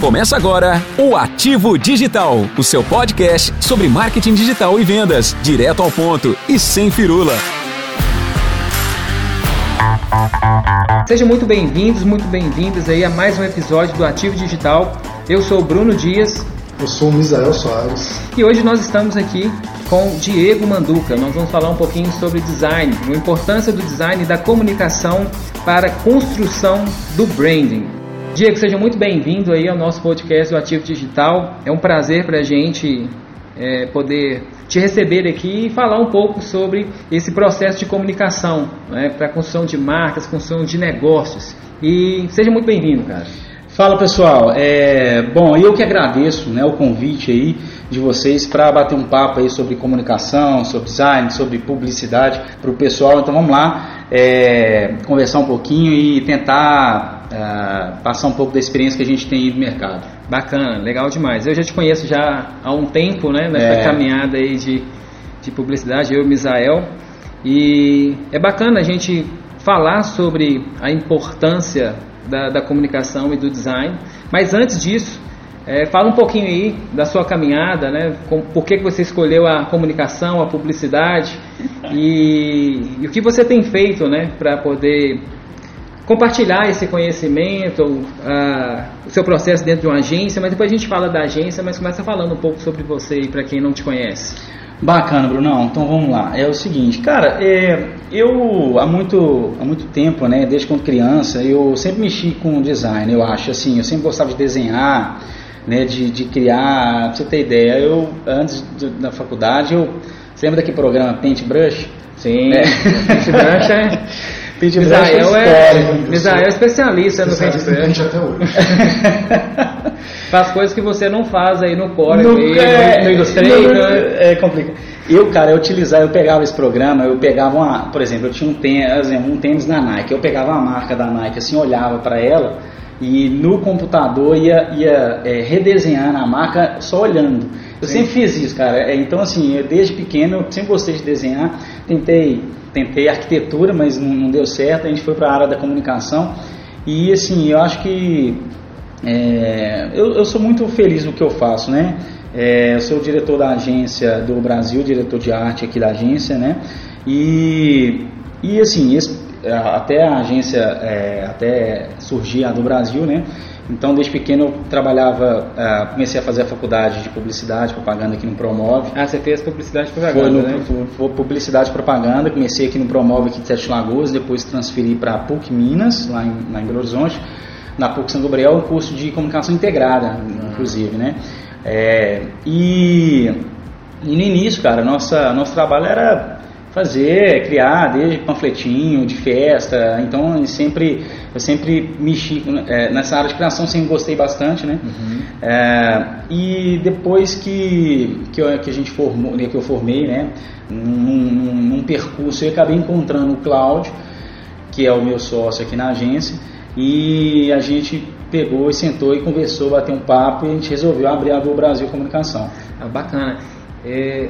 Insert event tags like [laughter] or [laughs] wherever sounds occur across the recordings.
Começa agora o Ativo Digital, o seu podcast sobre marketing digital e vendas, direto ao ponto e sem firula. Sejam muito bem-vindos, muito bem-vindas aí a mais um episódio do Ativo Digital. Eu sou o Bruno Dias. Eu sou o Misael Soares. E hoje nós estamos aqui com Diego Manduca. Nós vamos falar um pouquinho sobre design, a importância do design e da comunicação para a construção do branding. Diego, seja muito bem-vindo aí ao nosso podcast do Ativo Digital. É um prazer para a gente é, poder te receber aqui e falar um pouco sobre esse processo de comunicação né, para construção de marcas, construção de negócios. E seja muito bem-vindo, cara. Fala pessoal, é, bom, eu que agradeço né, o convite aí de vocês para bater um papo aí sobre comunicação, sobre design, sobre publicidade para o pessoal. Então vamos lá é, conversar um pouquinho e tentar uh, passar um pouco da experiência que a gente tem no mercado. Bacana, legal demais. Eu já te conheço já há um tempo, né, nessa é. caminhada aí de, de publicidade, eu e Misael, e é bacana a gente falar sobre a importância da, da comunicação e do design, mas antes disso, é, fala um pouquinho aí da sua caminhada, né? Com, por que, que você escolheu a comunicação, a publicidade e, e o que você tem feito, né, para poder compartilhar esse conhecimento, o seu processo dentro de uma agência, mas depois a gente fala da agência, mas começa falando um pouco sobre você para quem não te conhece. Bacana, Brunão. Então vamos lá. É o seguinte, cara, é, eu há muito, há muito tempo, né, desde quando criança, eu sempre mexi com design, eu acho, assim, eu sempre gostava de desenhar, né, de, de criar, pra você ter ideia, eu, antes de, da faculdade, eu, você lembra daquele programa Paintbrush? Sim, é. Paintbrush é... [laughs] Misael é, Misael é especialista no paintbrush. até hoje. [laughs] faz coisas que você não faz aí no Core, no, é, no Illustrator. é complicado. Eu, cara, eu utilizava, eu pegava esse programa, eu pegava uma, por exemplo, eu tinha um tênis, um tênis da Nike, eu pegava a marca da Nike, assim, olhava para ela e no computador ia, ia é, redesenhar a marca só olhando. Eu Sim. sempre fiz isso, cara. É, então, assim, eu, desde pequeno eu sempre gostei de desenhar, tentei tentei arquitetura, mas não, não deu certo, a gente foi para a área da comunicação. E assim, eu acho que é, eu, eu, sou muito feliz no que eu faço, né? É, eu sou o diretor da agência do Brasil, diretor de arte aqui da agência, né? E, e assim, esse, até a agência, é, até surgir a do Brasil, né? Então, desde pequeno eu trabalhava, uh, comecei a fazer a faculdade de publicidade, propaganda aqui no Promove. Ah, você fez publicidade e propaganda, foi no, né? Foi publicidade e propaganda, comecei aqui no Promove aqui de Sete Lagoas, depois transferi para a PUC Minas, lá em, lá em Belo Horizonte, na PUC São Gabriel, um curso de comunicação integrada, inclusive, né? É, e, e no início, cara, nossa, nosso trabalho era fazer, criar, desde panfletinho, de festa. Então eu sempre, eu sempre mexi é, nessa área de criação, sempre gostei bastante, né? Uhum. É, e depois que, que, eu, que, a gente formou, que eu formei, né? Num, num, percurso, eu acabei encontrando o Cláudio, que é o meu sócio aqui na agência, e a gente pegou e sentou e conversou, bateu um papo e a gente resolveu abrir a Brasil Comunicação. Ah, bacana. É,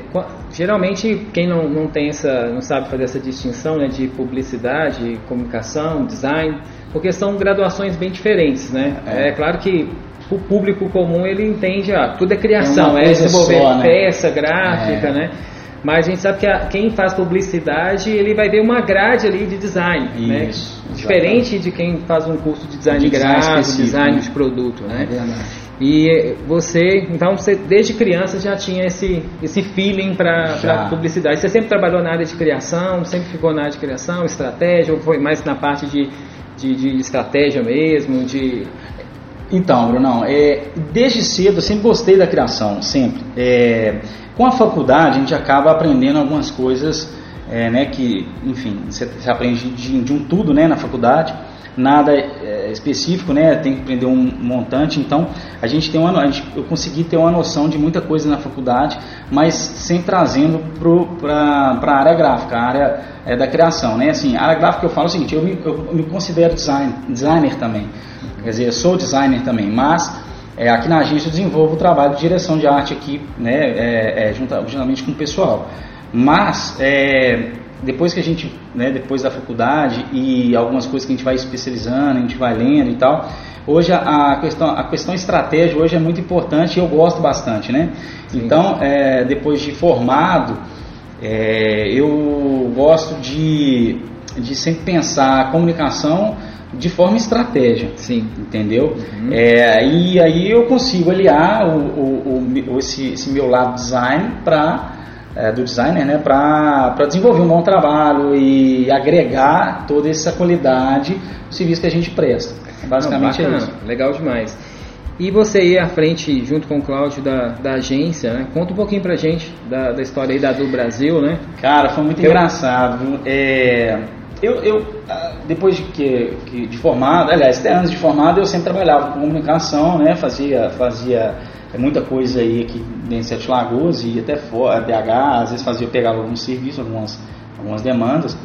geralmente quem não, não tem essa não sabe fazer essa distinção né, de publicidade, comunicação, design, porque são graduações bem diferentes, né? É, é claro que o público comum ele entende, ah, tudo é criação, é, é desenvolver só, né? peça gráfica, é. né? Mas a gente sabe que a, quem faz publicidade ele vai ver uma grade ali de design, né? Isso, né? Diferente de quem faz um curso de design, de design gráfico, design né? de produto, né? É verdade. E você, então, você desde criança já tinha esse, esse feeling para publicidade. Você sempre trabalhou na área de criação, sempre ficou na área de criação, estratégia, ou foi mais na parte de, de, de estratégia mesmo, de... Então, Brunão, é, desde cedo eu sempre gostei da criação, sempre. É, com a faculdade a gente acaba aprendendo algumas coisas, é, né, que, enfim, você, você aprende de, de um tudo, né, na faculdade nada é, específico, né? Tem que aprender um montante. Então, a gente tem uma, a gente, eu consegui ter uma noção de muita coisa na faculdade, mas sem trazendo para a área gráfica, a área é, da criação, né? Assim, a área gráfica eu falo o seguinte, eu me, eu me considero design, designer também, quer dizer, eu sou designer também, mas é, aqui na agência eu desenvolvo o trabalho de direção de arte aqui, né? É, é, juntamente com o pessoal. Mas é, depois que a gente, né, depois da faculdade e algumas coisas que a gente vai especializando, a gente vai lendo e tal, hoje a, questão, a questão estratégia hoje é muito importante e eu gosto bastante, né? Sim. Então, é, depois de formado, é, eu gosto de, de sempre pensar a comunicação de forma estratégia, Sim. entendeu? Uhum. É, e aí eu consigo aliar o, o, o esse, esse, meu lado design para é, do designer, né, para desenvolver um bom trabalho e agregar toda essa qualidade do serviço que a gente presta. Basicamente Não, é isso. Legal demais. E você ir à frente, junto com o Cláudio, da, da agência, né? Conta um pouquinho pra gente da, da história aí da do Brasil, né? Cara, foi muito eu... engraçado. É, eu, eu, ah, depois de, que, de formado, aliás, até antes de formado, eu sempre trabalhava com comunicação, né? Fazia, fazia muita coisa aí aqui em Sete Lagoas e até fora, BH, às vezes fazia, pegava alguns serviços, algumas, algumas demandas,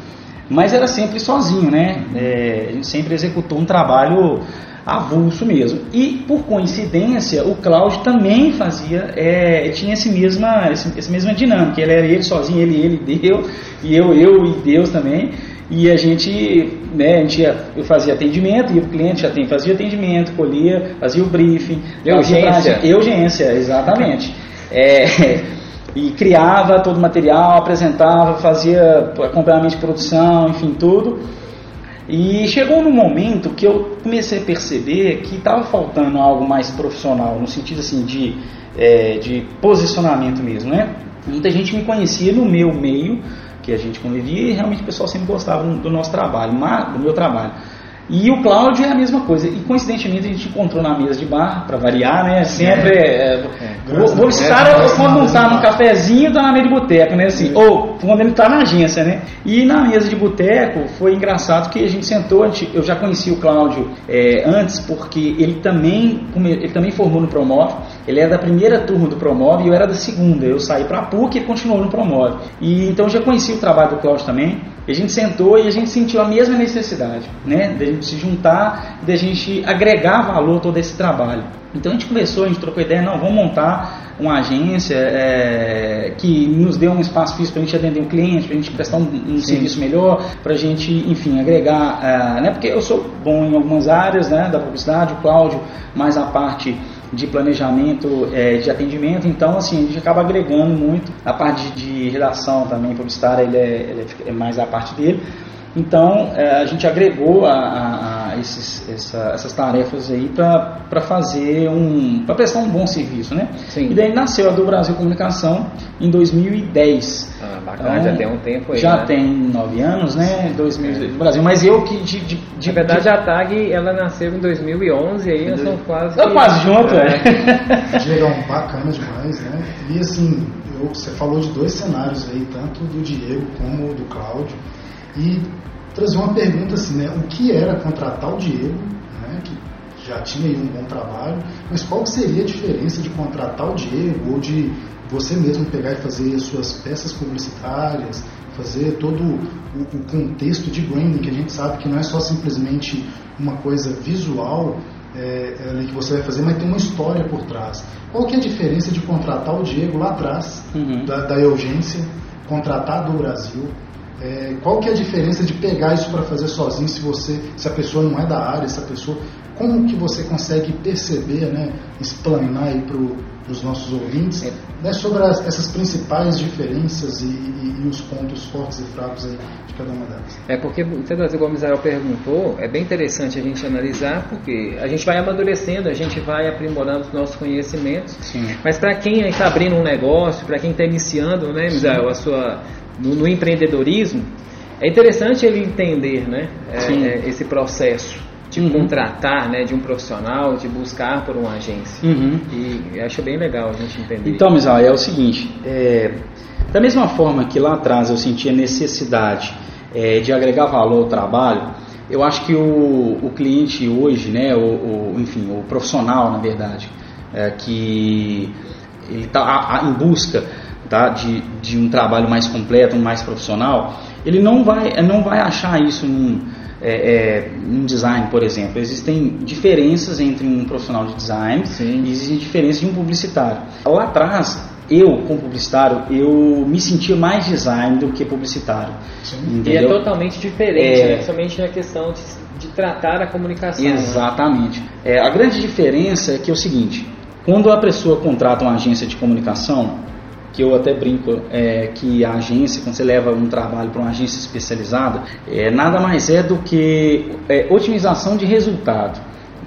mas era sempre sozinho, né? É, a gente sempre executou um trabalho avulso mesmo. E por coincidência, o Cláudio também fazia, é, tinha esse mesma, esse, essa mesma dinâmica. Ele era ele sozinho, ele, ele, Deus, e eu, eu e Deus também. E a gente, né, a gente ia, eu fazia atendimento, e o cliente já tem, fazia atendimento, colhia, fazia o briefing. Urgência. Urgência, exatamente. É, [laughs] e criava todo o material, apresentava, fazia acompanhamento de produção, enfim, tudo. E chegou no momento que eu comecei a perceber que estava faltando algo mais profissional, no sentido assim de, é, de posicionamento mesmo, né? Muita gente me conhecia no meu meio, que a gente convivia, e realmente o pessoal sempre gostava do nosso trabalho, do meu trabalho. E o Cláudio é a mesma coisa. E coincidentemente a gente encontrou na mesa de bar, para variar, né? Sempre. É, é, vou, vou estar quando não está no cafezinho, tá na mesa de boteco, né? Assim, ou quando ele está na agência, né? E na mesa de boteco foi engraçado que a gente sentou, a gente, eu já conheci o Cláudio é, antes, porque ele também, ele também formou no Promove. Ele era da primeira turma do Promove e eu era da segunda. Eu saí para a PUC e ele continuou no Promove. E então já conheci o trabalho do Cláudio também. E a gente sentou e a gente sentiu a mesma necessidade, né? De a gente se juntar, de a gente agregar valor a todo esse trabalho. Então a gente começou, a gente trocou ideia, não, vamos montar uma agência é, que nos dê um espaço físico para a gente atender um cliente, para a gente prestar um, um serviço melhor, para a gente, enfim, agregar, é, né? Porque eu sou bom em algumas áreas, né? Da publicidade, o Cláudio mais a parte de planejamento é, de atendimento, então assim, a gente acaba agregando muito a parte de redação também publicitária, ele é, ele é mais a parte dele. Então é, a gente agregou a, a, a esses, essa, essas tarefas aí para fazer um. para prestar um bom serviço, né? Sim. E daí nasceu a do Brasil Comunicação em 2010. Ah, bacana, então, já tem um tempo aí. Já né? tem nove anos, né? 2000, é. do Brasil, mas eu que. De, de, de, Na verdade, de, a TAG ela nasceu em 2011 aí nós somos quase. Estamos quase juntos, é. [laughs] Legal, bacana demais, né? E assim, eu, você falou de dois cenários aí, tanto do Diego como do Cláudio. E trazer uma pergunta assim, né? O que era contratar o Diego, né? Que já tinha aí um bom trabalho, mas qual seria a diferença de contratar o Diego ou de você mesmo pegar e fazer as suas peças publicitárias, fazer todo o, o contexto de branding, que a gente sabe que não é só simplesmente uma coisa visual é, é, que você vai fazer, mas tem uma história por trás. Qual que é a diferença de contratar o Diego lá atrás, uhum. da, da Eugência, contratar do Brasil, é, qual que é a diferença de pegar isso para fazer sozinho se você, se a pessoa não é da área, se a pessoa, como que você consegue perceber, né, explanar aí para os nossos ouvintes, é. né, sobre as, essas principais diferenças e, e, e, os pontos fortes e fracos aí de cada uma delas? É porque, igual o Misael perguntou, é bem interessante a gente analisar, porque a gente vai amadurecendo, a gente vai aprimorando os nossos conhecimentos, Sim. mas para quem está abrindo um negócio, para quem está iniciando, né, Misael, a sua no, no, empreendedorismo, é interessante ele entender né, é, é, esse processo de uhum. contratar né, de um profissional, de buscar por uma agência. Uhum. E acho bem legal a gente entender. Então, Misal, é o seguinte: é, da mesma forma que lá atrás eu sentia necessidade é, de agregar valor ao trabalho, eu acho que o, o cliente hoje, né, o, o, enfim, o profissional, na verdade, é, que ele está em busca tá, de, de um trabalho mais completo, mais profissional, ele não vai, não vai achar isso num, é, é, um design, por exemplo. Existem diferenças entre um profissional de design Sim. e existem diferenças de um publicitário. Lá atrás, eu, como publicitário, eu me sentia mais design do que publicitário. Sim. E é totalmente diferente, é... né? Somente a questão de, de, tratar a comunicação. Né? Exatamente. Né? É, a grande diferença é que é o seguinte, quando a pessoa contrata uma agência de comunicação, que eu até brinco é, que a agência, quando você leva um trabalho para uma agência especializada, é, nada mais é do que é, otimização de resultado.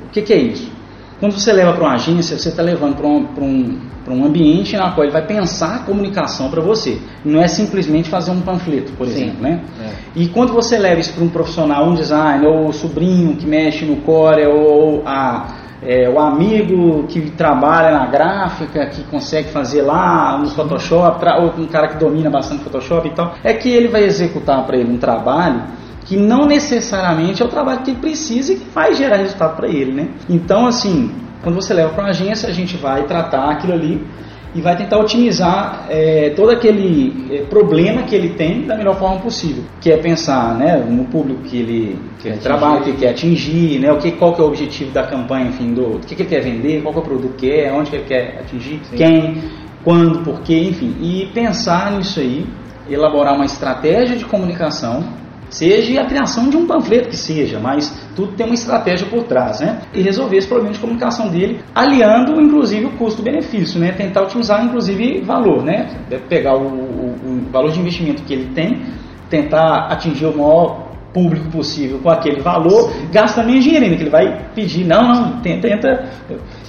O que, que é isso? Quando você leva para uma agência, você está levando para um, um, um ambiente na qual ele vai pensar a comunicação para você. Não é simplesmente fazer um panfleto, por Sim, exemplo. Né? É. E quando você leva isso para um profissional, um designer, ou o sobrinho que mexe no core, ou a é, o amigo que trabalha na gráfica, que consegue fazer lá no Photoshop, ou um cara que domina bastante Photoshop e tal, é que ele vai executar para ele um trabalho que não necessariamente é o trabalho que ele precisa e que vai gerar resultado para ele, né? Então, assim, quando você leva para uma agência, a gente vai tratar aquilo ali e vai tentar otimizar é, todo aquele é, problema que ele tem da melhor forma possível, que é pensar né, no público que ele, que ele trabalha, que ele quer atingir, né, o que, qual que é o objetivo da campanha, enfim, do, do que, que ele quer vender, qual que é o produto que é, onde que ele quer atingir, Sim. quem, quando, porquê, enfim, e pensar nisso aí, elaborar uma estratégia de comunicação Seja a criação de um panfleto que seja, mas tudo tem uma estratégia por trás, né? E resolver esse problema de comunicação dele, aliando inclusive o custo-benefício, né? Tentar otimizar inclusive valor, né? Pegar o, o, o valor de investimento que ele tem, tentar atingir o maior público possível com aquele valor, gasta menos dinheiro ainda, que ele vai pedir, não, não, tenta, tenta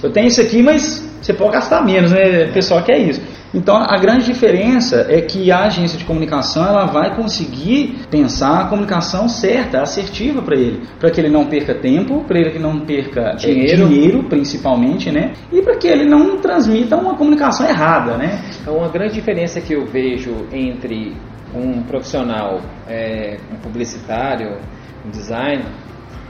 eu tenho isso aqui, mas você pode gastar menos, né? O pessoal quer isso. Então a grande diferença é que a agência de comunicação ela vai conseguir pensar a comunicação certa, assertiva para ele, para que ele não perca tempo, para ele que não perca é, dinheiro. dinheiro, principalmente, né? E para que ele não transmita uma comunicação errada, né? Então uma grande diferença que eu vejo entre um profissional, é, um publicitário, um designer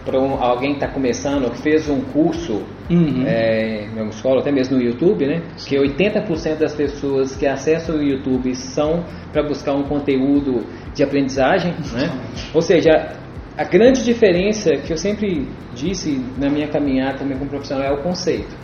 para um, alguém que está começando, fez um curso uhum. é, em uma escola, até mesmo no YouTube, né? Que 80% das pessoas que acessam o YouTube são para buscar um conteúdo de aprendizagem, né? Ou seja, a grande diferença que eu sempre disse na minha caminhada também como profissional é o conceito.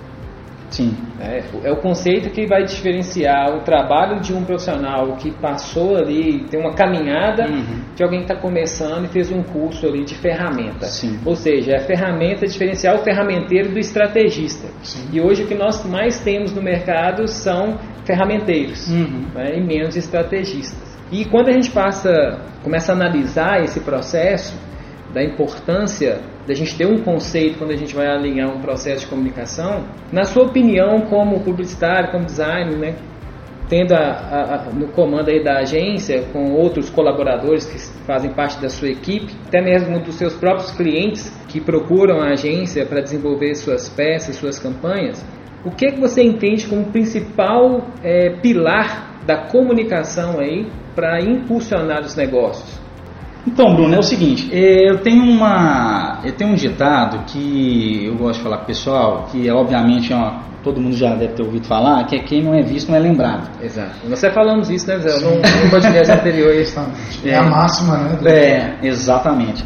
Sim. É, é, o conceito que vai diferenciar o trabalho de um profissional que passou ali, tem uma caminhada, uhum. de alguém que está começando e fez um curso ali de ferramenta. Sim. Ou seja, é a ferramenta diferenciar o ferramenteiro do estrategista. Sim. E hoje o que nós mais temos no mercado são ferramenteiros uhum. né, e menos estrategistas. E quando a gente passa, começa a analisar esse processo da importância da gente ter um conceito quando a gente vai alinhar um processo de comunicação, na sua opinião, como publicitário, como designer, né, tendo a, a, a, no comando aí da agência, com outros colaboradores que fazem parte da sua equipe, até mesmo dos seus próprios clientes que procuram a agência para desenvolver suas peças, suas campanhas, o que, é que você entende como principal é, pilar da comunicação aí para impulsionar os negócios? Então, Bruno, é o seguinte, é, eu tenho uma, eu tenho um ditado que eu gosto de falar com o pessoal, que é, obviamente é uma, todo mundo já deve ter ouvido falar, que é quem não é visto não é lembrado. Exato. Nós até falamos isso, né, Zé? No, [laughs] podcast anterior. É, é a máxima, né? É, exatamente.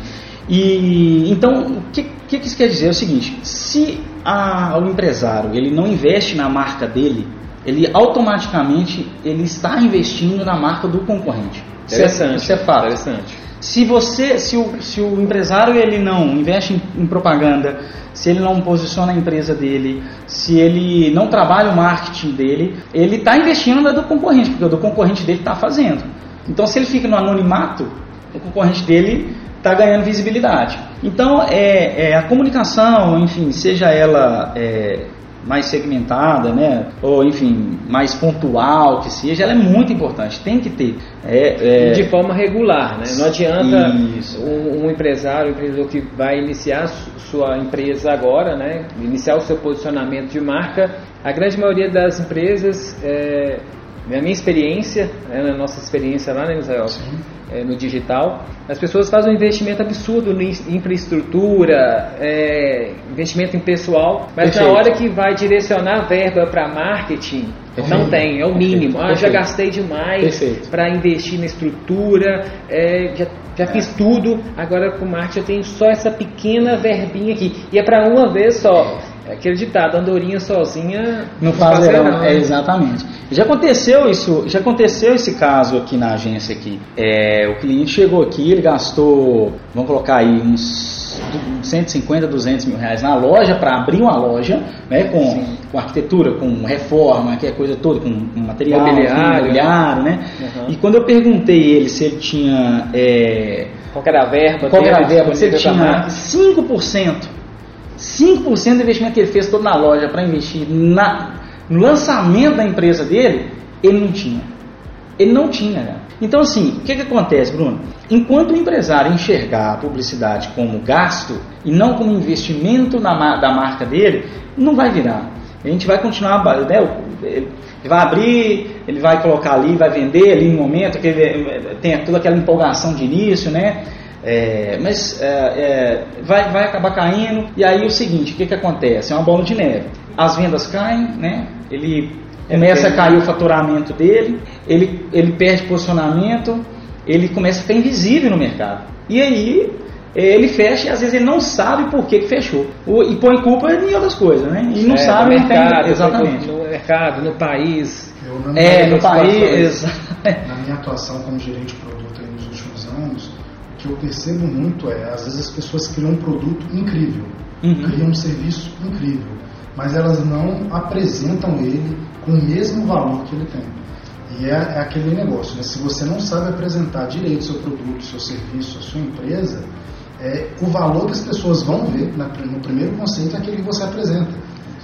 E então, o que, que isso quer dizer? É o seguinte, se a, o empresário ele não investe na marca dele, ele automaticamente ele está investindo na marca do concorrente. Interessante. Isso é, isso é fato. Interessante. Se você, se o, se o empresário ele não investe em, em, propaganda, se ele não posiciona a empresa dele, se ele não trabalha o marketing dele, ele está investindo na do concorrente, porque o do concorrente dele está fazendo. Então, se ele fica no anonimato, o concorrente dele está ganhando visibilidade. Então, é, é, a comunicação, enfim, seja ela é, mais segmentada, né? Ou enfim, mais pontual que seja, ela é muito importante, tem que ter. É, é... de forma regular, né? Não adianta um, um, empresário, um empreendedor que vai iniciar sua empresa agora, né? Iniciar o seu posicionamento de marca. A grande maioria das empresas, é, na minha experiência, né, na nossa experiência lá, né, Israel? É, no digital, as pessoas fazem um investimento absurdo em infraestrutura, é, investimento em pessoal, mas Perfeito. na hora que vai direcionar verba para marketing, Perfeito. não tem, é o mínimo. Ah, já gastei demais para investir na estrutura, é, já, já fiz tudo, agora com marketing eu tenho só essa pequena verbinha aqui. E é para uma vez só. É aquele ditado, andorinha sozinha não faz verão. Né? é, exatamente. Já aconteceu isso, já aconteceu esse caso aqui na agência aqui. É, o cliente chegou aqui, ele gastou, vamos colocar aí uns 150, 200 mil reais na loja para abrir uma loja, né, com, com arquitetura, com reforma, que é coisa toda, com, com material, mobiliário, mobiliário né? Uhum. E quando eu perguntei ele se ele tinha é, qual era a verba, qual era a verba, se ele tinha 5% 5% do investimento que ele fez todo na loja para investir na, no lançamento da empresa dele, ele não tinha. Ele não tinha. Né? Então, assim, o que, que acontece, Bruno? Enquanto o empresário enxergar a publicidade como gasto e não como investimento na, da marca dele, não vai virar. A gente vai continuar, né, ele vai abrir, ele vai colocar ali, vai vender ali no momento, que ele, tem toda aquela empolgação de início, né? É, mas é, é, vai, vai acabar caindo. E aí o seguinte, o que, que acontece? É uma bola de neve. As vendas caem, né? Ele começa a cair o faturamento dele, ele, ele perde posicionamento, ele começa a ficar invisível no mercado. E aí ele fecha e às vezes ele não sabe por que, que fechou. e põe culpa em outras coisas, né? E não é, sabe no mercado, tem, exatamente. No mercado, no país. Eu, é, no país. [laughs] Na minha atuação como gerente de produto nos últimos anos, que eu percebo muito é, às vezes as pessoas criam um produto incrível, uhum. criam um serviço incrível, mas elas não apresentam ele com o mesmo valor que ele tem. E é, é aquele negócio, né? se você não sabe apresentar direito seu produto, seu serviço, a sua empresa, é, o valor que as pessoas vão ver na, no primeiro conceito é aquele que você apresenta.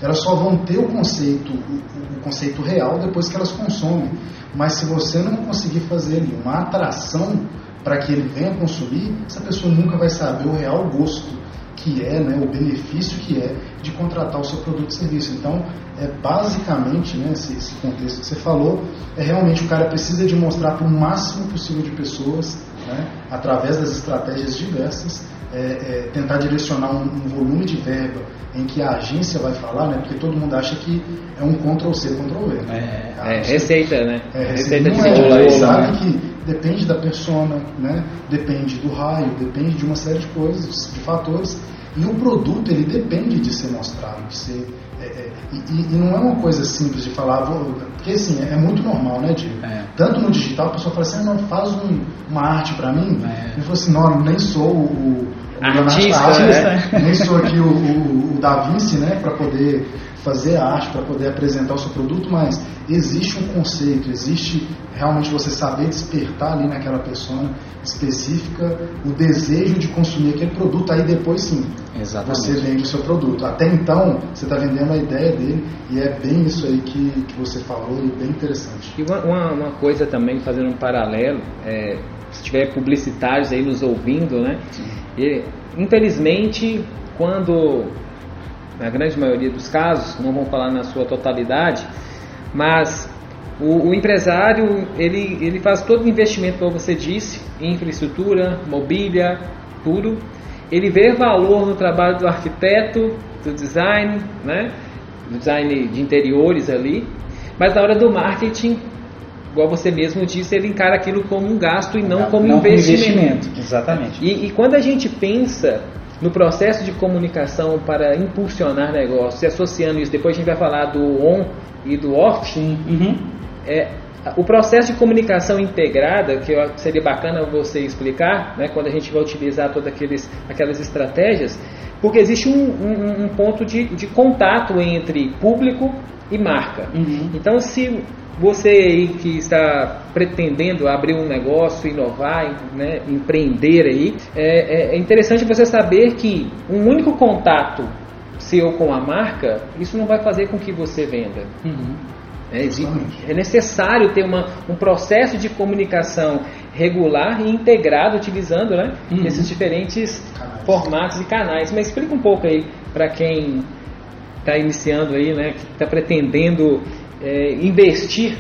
Elas só vão ter o conceito, o, o conceito real depois que elas consomem. Mas se você não conseguir fazer ali uma atração para que ele venha consumir, essa pessoa nunca vai saber o real gosto que é, né, o benefício que é de contratar o seu produto e serviço. Então, é basicamente, né, esse, esse contexto que você falou, é realmente o cara precisa de mostrar para o máximo possível de pessoas, né, através das estratégias diversas, é, é, tentar direcionar um, um, volume de verba em que a agência vai falar, né? Porque todo mundo acha que é um Ctrl C, Ctrl V. Né? É, é receita, né? É, receita, de não é, sabe né? que depende da persona, né? Depende do raio, depende de uma série de coisas, de fatores. E o produto ele depende de ser mostrado, de ser é, é, e, e, não é uma coisa simples de falar, vou, porque assim, é, muito normal, né, Diego? É. Tanto no digital, a pessoa fala assim, ah, não, faz um, uma arte para mim. É. E fala assim, não, nem sou o artista, artista né? nem sou aqui o, o, o Da Vinci, né, para poder fazer arte, para poder apresentar o seu produto, mas existe um conceito, existe realmente você saber despertar ali naquela pessoa específica o desejo de consumir aquele produto, aí depois sim Exatamente. você vende o seu produto. Até então, você está vendendo a ideia dele e é bem isso aí que, que você falou e bem interessante. E uma, uma, uma coisa também, fazendo um paralelo, é, se tiver publicitários aí nos ouvindo, né? E, infelizmente, quando na grande maioria dos casos, não vamos falar na sua totalidade, mas o, o, empresário ele, ele faz todo o investimento, como você disse, em infraestrutura, mobília, tudo. Ele vê valor no trabalho do arquiteto, do design, né? design de interiores ali, mas na hora do marketing, igual você mesmo disse, ele encara aquilo como um gasto e não, não como não investimento. investimento. Exatamente. E, e quando a gente pensa no processo de comunicação para impulsionar negócios, e associando isso, depois a gente vai falar do on e do off, uhum. é, o processo de comunicação integrada, que seria bacana você explicar, né, quando a gente vai utilizar todas aqueles, aquelas estratégias, porque existe um, um, um ponto de, de, contato entre público e marca. Uhum. Então, se você aí que está pretendendo abrir um negócio, inovar, né, empreender aí, é, é, é interessante você saber que um único contato seu com a marca, isso não vai fazer com que você venda. Uhum. É, é, necessário ter uma, um processo de comunicação regular e integrado, utilizando né, uhum. esses diferentes canais. formatos e canais. Mas explica um pouco aí para quem está iniciando aí, né, que está pretendendo é, investir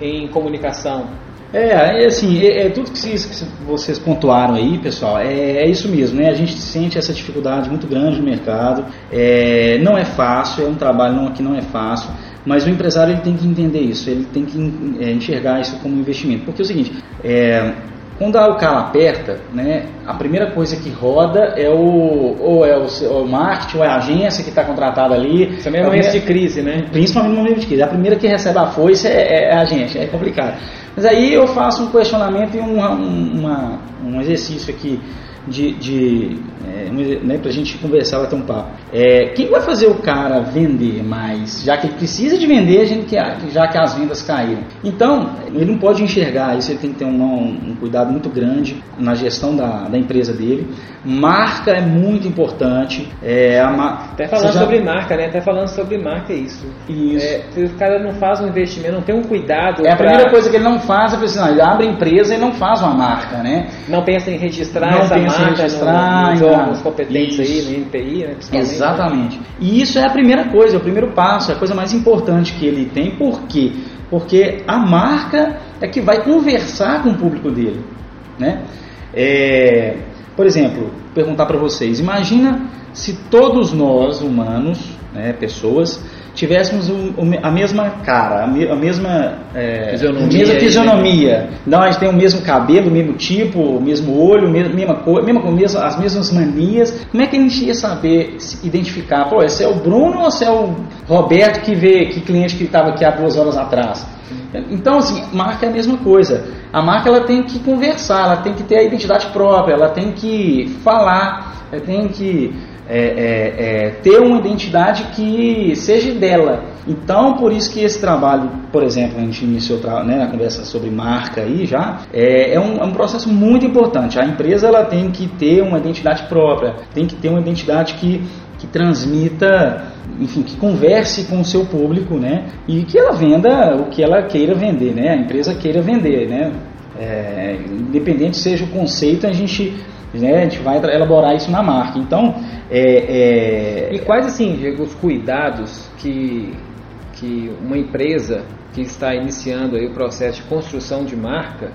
em comunicação? É, é assim, é, é tudo que vocês, que vocês, pontuaram aí, pessoal, é, é, isso mesmo, né? A gente sente essa dificuldade muito grande no mercado, é, não é fácil, é um trabalho não, que não é fácil, mas o empresário ele tem que entender isso, ele tem que é, enxergar isso como investimento, porque é o seguinte, é, quando o cara aperta, né, a primeira coisa que roda é o ou é o, o marketing, ou é a agência que está contratada ali. Também é momento de crise, né? Principalmente no momento de crise. A primeira que recebe a foice é, é, é a agência, é complicado. Mas aí eu faço um questionamento e um, uma, um exercício aqui de, de é, né, para a gente conversar, ter um papo. É, quem vai fazer o cara vender mais? Já que ele precisa de vender, a gente quer, já que as vendas caíram. Então, ele não pode enxergar isso, ele tem que ter um, um cuidado muito grande na gestão da, da, empresa dele. Marca é muito importante. É, ma... Até falando já... sobre marca, né? Até falando sobre marca é isso. Isso. É, o cara não faz um investimento, não tem um cuidado. É a pra... primeira coisa que ele não faz, é assim, não, ele abre a empresa e não faz uma marca, né? Não pensa em registrar não essa marca registrar, no, órgãos competentes isso. aí, no NPI, né? Exatamente. E isso é a primeira coisa, é o primeiro passo, é a coisa mais importante que ele tem. Por quê? Porque a marca é que vai conversar com o público dele, né? É, por exemplo, perguntar para vocês, imagina se todos nós humanos, né, pessoas, tivéssemos a mesma cara, a, mesma, é, fisionomia, mesma fisionomia. Não, a gente tem o mesmo cabelo, o mesmo tipo, o mesmo olho, a mesma cor, mesma, mesma, as mesmas manias. Como é que a gente ia saber identificar? Pô, esse é o Bruno ou esse é o Roberto que vê que cliente que estava aqui há duas horas atrás? Então, assim, marca é a mesma coisa. A marca ela tem que conversar, ela tem que ter a identidade própria, ela tem que falar, ela tem que é, é, é, ter uma identidade que seja dela. Então, por isso que esse trabalho, por exemplo, a gente iniciou né, a conversa sobre marca aí já, é, é, um, é, um, processo muito importante. A empresa ela tem que ter uma identidade própria, tem que ter uma identidade que, que transmita, enfim, que converse com o seu público, né, e que ela venda o que ela queira vender, né, a empresa queira vender, né. É, independente seja o conceito, a gente né? A gente vai elaborar isso na marca. Então, é, é... E quais assim, Diego, os cuidados que, que uma empresa que está iniciando aí o processo de construção de marca,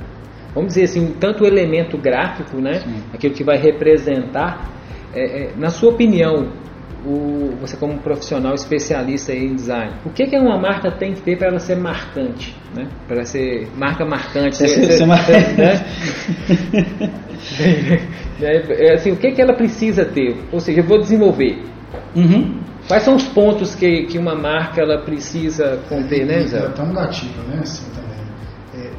vamos dizer assim, tanto o elemento gráfico, né? Sim. Aquilo que vai representar, é, é, na sua opinião, o, você como profissional especialista em design, o que, que uma marca tem que ter para ela ser marcante, né? Para ser marca marcante, ser, ser, [laughs] ser, né? [laughs] É, é, assim, o que, que ela precisa ter? Ou seja, eu vou desenvolver. Uhum. Quais são os pontos que, que uma marca ela precisa conter, né, Zé? É tão gatilho, né, assim.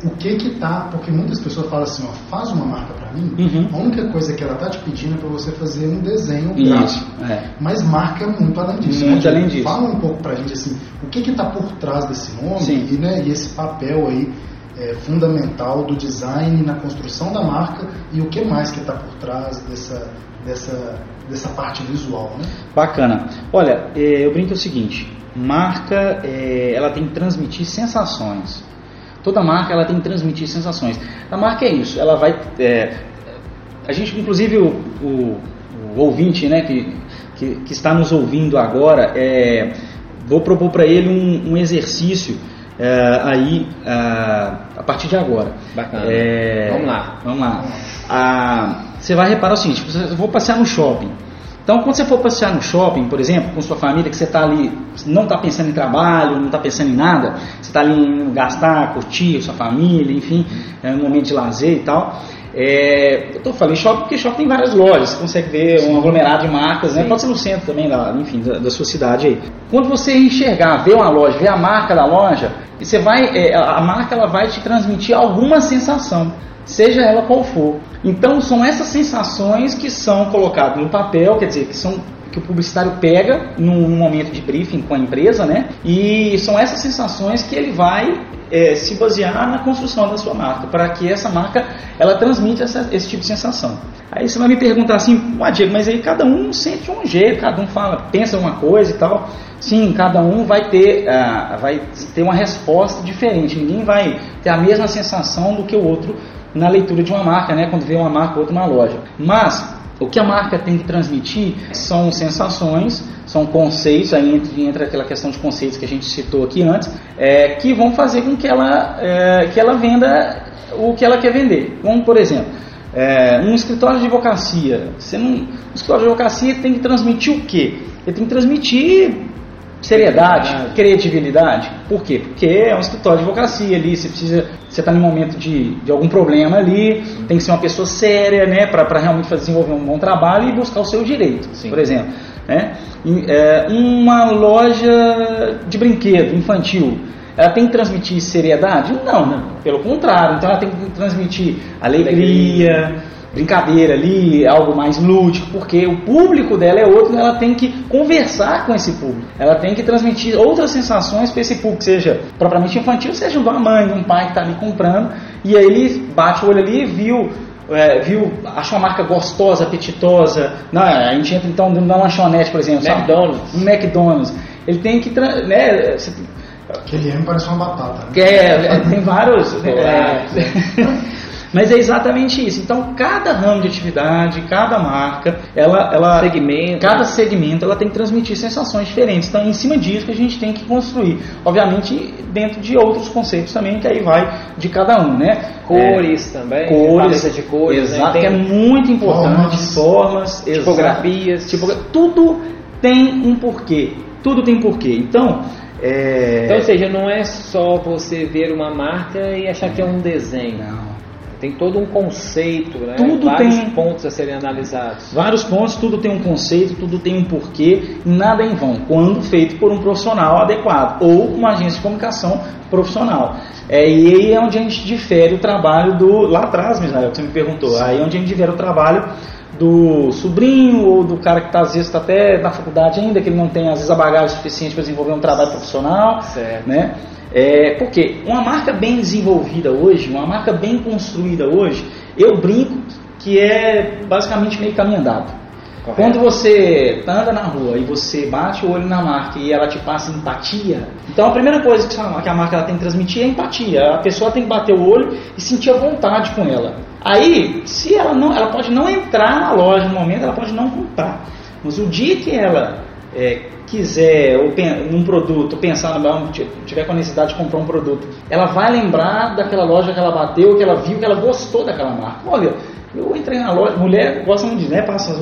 O que que tá, porque muitas pessoas falam assim, ó, faz uma marca para mim, uhum. a única coisa que ela tá te pedindo é para você fazer um desenho gráfico. É. Mas marca é muito além disso. Muito né? além disso. Fala um pouco pra gente assim, o que que tá por trás desse nome e, né, e esse papel aí é, fundamental do design na construção da marca e o que mais que está por trás dessa, dessa, dessa parte visual. Né? Bacana. Olha, é, eu brinco o seguinte, marca é, ela tem que transmitir sensações. Toda marca ela tem que transmitir sensações. A marca é isso, ela vai... É, a gente, inclusive, o, o, o ouvinte né, que, que, que, está nos ouvindo agora, é, vou propor para ele um, um exercício é, aí a partir de agora. Bacana. É, vamos lá. Vamos lá. Ah, você vai reparar o seguinte: eu vou passear no shopping. Então, quando você for passear no shopping, por exemplo, com sua família, que você está ali, não está pensando em trabalho, não está pensando em nada, você está ali em gastar, curtir sua família, enfim, é um momento de lazer e tal. É, eu estou falando shopping porque shopping tem várias lojas, você consegue ver Sim. um aglomerado de marcas, né? pode ser no centro também, lá, enfim, da, da, sua cidade aí. Quando você enxergar, ver uma loja, ver a marca da loja, você vai, é, a marca ela vai te transmitir alguma sensação, seja ela qual for. Então são essas sensações que são colocadas no papel, quer dizer, que são que o publicitário pega num, momento de briefing com a empresa, né? E são essas sensações que ele vai é, se basear na construção da sua marca, para que essa marca ela transmita essa, esse tipo de sensação. Aí você vai me perguntar assim, ah, Diego, mas aí cada um sente um jeito, cada um fala, pensa uma coisa e tal. Sim, cada um vai ter, uh, vai ter uma resposta diferente. Ninguém vai ter a mesma sensação do que o outro na leitura de uma marca, né? Quando vê uma marca ou outra na loja. Mas o que a marca tem que transmitir são sensações, são conceitos, aí entra, entra aquela questão de conceitos que a gente citou aqui antes, é, que vão fazer com que ela, é, que ela venda o que ela quer vender. Como, por exemplo, é, um escritório de advocacia. Você não, um escritório de advocacia tem que transmitir o quê? Ele tem que transmitir Seriedade, credibilidade. Por quê? Porque é um escritório de advocacia ali, você precisa, você está no momento de, de algum problema ali, tem que ser uma pessoa séria, né, para realmente fazer, desenvolver um bom trabalho e buscar o seu direito, Sim. por exemplo. Né? É, uma loja de brinquedo infantil, ela tem que transmitir seriedade? Não, não, pelo contrário. Então ela tem que transmitir alegria, alegria brincadeira ali, algo mais lúdico, porque o público dela é outro, ela tem que conversar com esse público. Ela tem que transmitir outras sensações para esse público, seja propriamente infantil, seja de uma mãe, de um pai que está ali comprando, e aí ele bate o olho ali e viu é, viu, achou uma marca gostosa, apetitosa. Não, a gente entra então na lanchonete, por exemplo. McDonald's. Um McDonald's. Ele tem que. Né, Aquele M parece uma batata. Né? É, é, tem vários. [laughs] é, Mas é exatamente isso. Então, cada ramo de atividade, cada marca, ela, ela segmento. cada segmento, ela tem que transmitir sensações diferentes. Então, é em cima disso que a gente tem que construir. Obviamente, dentro de outros conceitos também, que aí vai de cada um, né? Cores é, também. Cores, de cores. Né? Exato, né? que é muito importante. Formas, formas tipografias. Exato, tudo tem um porquê. Tudo tem porquê. Então, é... Então, ou seja, não é só você ver uma marca e achar que é um desenho. Não. Tem todo um conceito, né? Tudo vários tem pontos a serem analisados. Vários pontos, tudo tem um conceito, tudo tem um porquê, nada em vão, quando feito por um profissional adequado ou uma agência de comunicação profissional. É, e aí é onde a gente difere o trabalho do. Lá atrás, Misael, você me perguntou, Sim. aí é onde a gente difere o trabalho do sobrinho ou do cara que está às vezes está até na faculdade ainda, que ele não tem às vezes a bagagem suficiente para desenvolver um trabalho profissional, certo. né? É, porque uma marca bem desenvolvida hoje, uma marca bem construída hoje, eu brinco que é basicamente meio caminho andado. Correto. Quando você anda na rua e você bate o olho na marca e ela te passa empatia, então a primeira coisa que a marca tem que transmitir é empatia. A pessoa tem que bater o olho e sentir a vontade com ela. Aí, se ela não, ela pode não entrar na loja no momento, ela pode não comprar. Mas o dia que ela é, quiser ou num produto, pensar no tiver com a necessidade de comprar um produto, ela vai lembrar daquela loja que ela bateu, que ela viu, que ela gostou daquela marca. Olha, eu entrei na loja, mulher gosta muito de, né? Passa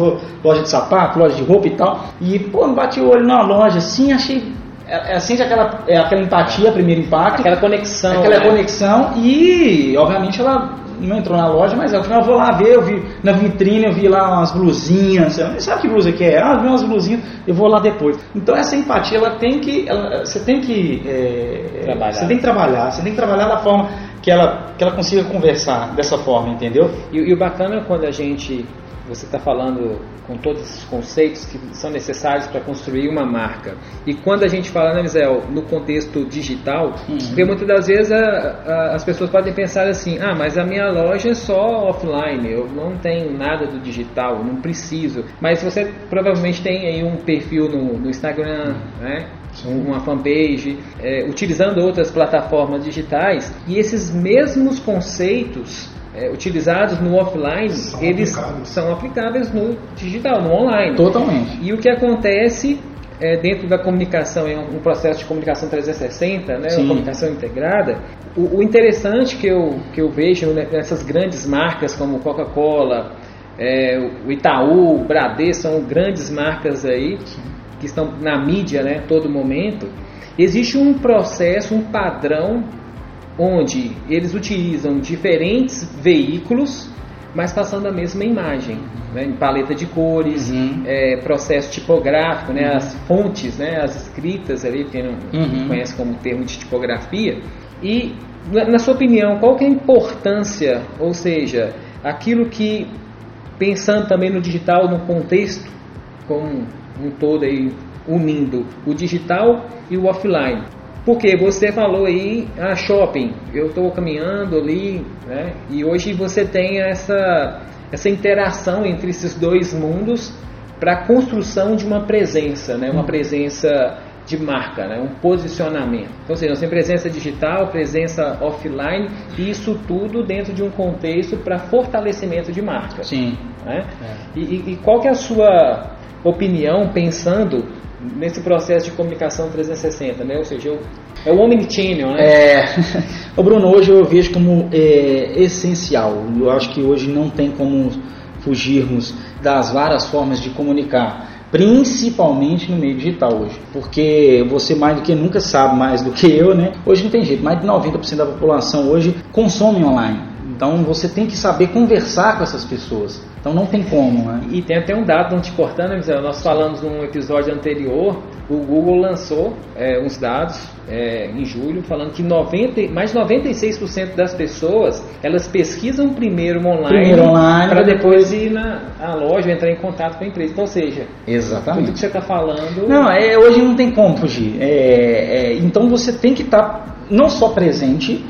loja de sapato, loja de roupa e tal. E, pô, bati o olho na loja, assim, achei. É, é assim aquela, é aquela empatia, primeiro impacto. Aquela conexão. Aquela né? conexão. E, obviamente, ela não entrou na loja, mas eu falei, eu vou lá ver, eu vi na vitrine, eu vi lá umas blusinhas, sabe que blusa que é? Ah, eu vi umas blusinhas, eu vou lá depois. Então essa empatia, ela tem que, ela, você tem que, é, trabalhar. você tem que trabalhar, você tem que trabalhar da forma que ela, que ela consiga conversar dessa forma, entendeu? E, e o bacana é quando a gente, você está falando com todos esses conceitos que são necessários para construir uma marca. E quando a gente fala, né, Mizel, no contexto digital, uhum. porque muitas das vezes a, a, as pessoas podem pensar assim: ah, mas a minha loja é só offline, eu não tenho nada do digital, não preciso. Mas você provavelmente tem aí um perfil no, no Instagram, uhum. né? uma fanpage, é, utilizando outras plataformas digitais, e esses mesmos conceitos é, utilizados no offline, são eles aplicáveis. são aplicáveis no digital, no online. Totalmente. E o que acontece é, dentro da comunicação, em um processo de comunicação 360, né, uma comunicação integrada, o, o, interessante que eu, que eu vejo nessas grandes marcas como Coca-Cola, é, o Itaú, o Bradesco, são grandes marcas aí, Sim. que estão na mídia né, todo momento, existe um processo, um padrão onde eles utilizam diferentes veículos, mas passando a mesma imagem, né? em paleta de cores, uhum. é, processo tipográfico, né? Uhum. as fontes, né? as escritas ali, quem não uhum. conhece como termo de tipografia. E, na sua opinião, qual que é a importância, ou seja, aquilo que, pensando também no digital, no contexto como um todo aí, unindo o digital e o offline, porque você falou aí, ah, shopping, eu estou caminhando ali, né? E hoje você tem essa, essa interação entre esses dois mundos para a construção de uma presença, né? Uma hum. presença de marca, né? um posicionamento. Então, seja, nós temos presença digital, presença offline, e isso tudo dentro de um contexto para fortalecimento de marca. Sim. Né? É. E, e, qual que é a sua opinião, pensando nesse processo de comunicação 360, né? Ou seja, é o omnichannel, né? É, [laughs] o Bruno, hoje eu vejo como é, essencial. Eu acho que hoje não tem como fugirmos das várias formas de comunicar. principalmente no meio digital hoje. Porque você mais do que nunca sabe mais do que eu, né? Hoje não tem jeito, mais de 90% da população hoje consome online. Então você tem que saber conversar com essas pessoas. Então não tem como, né? E tem até um dado, não te cortando, né, nós falamos num episódio anterior, o Google lançou é, uns dados é, em julho falando que 90, mais de 96% das pessoas elas pesquisam primeiro online, online para depois ir na, na loja, entrar em contato com a empresa. Então, ou seja, Exatamente. tudo que você está falando. Não, é, hoje não tem como fugir. É, é, então você tem que estar tá não só presente,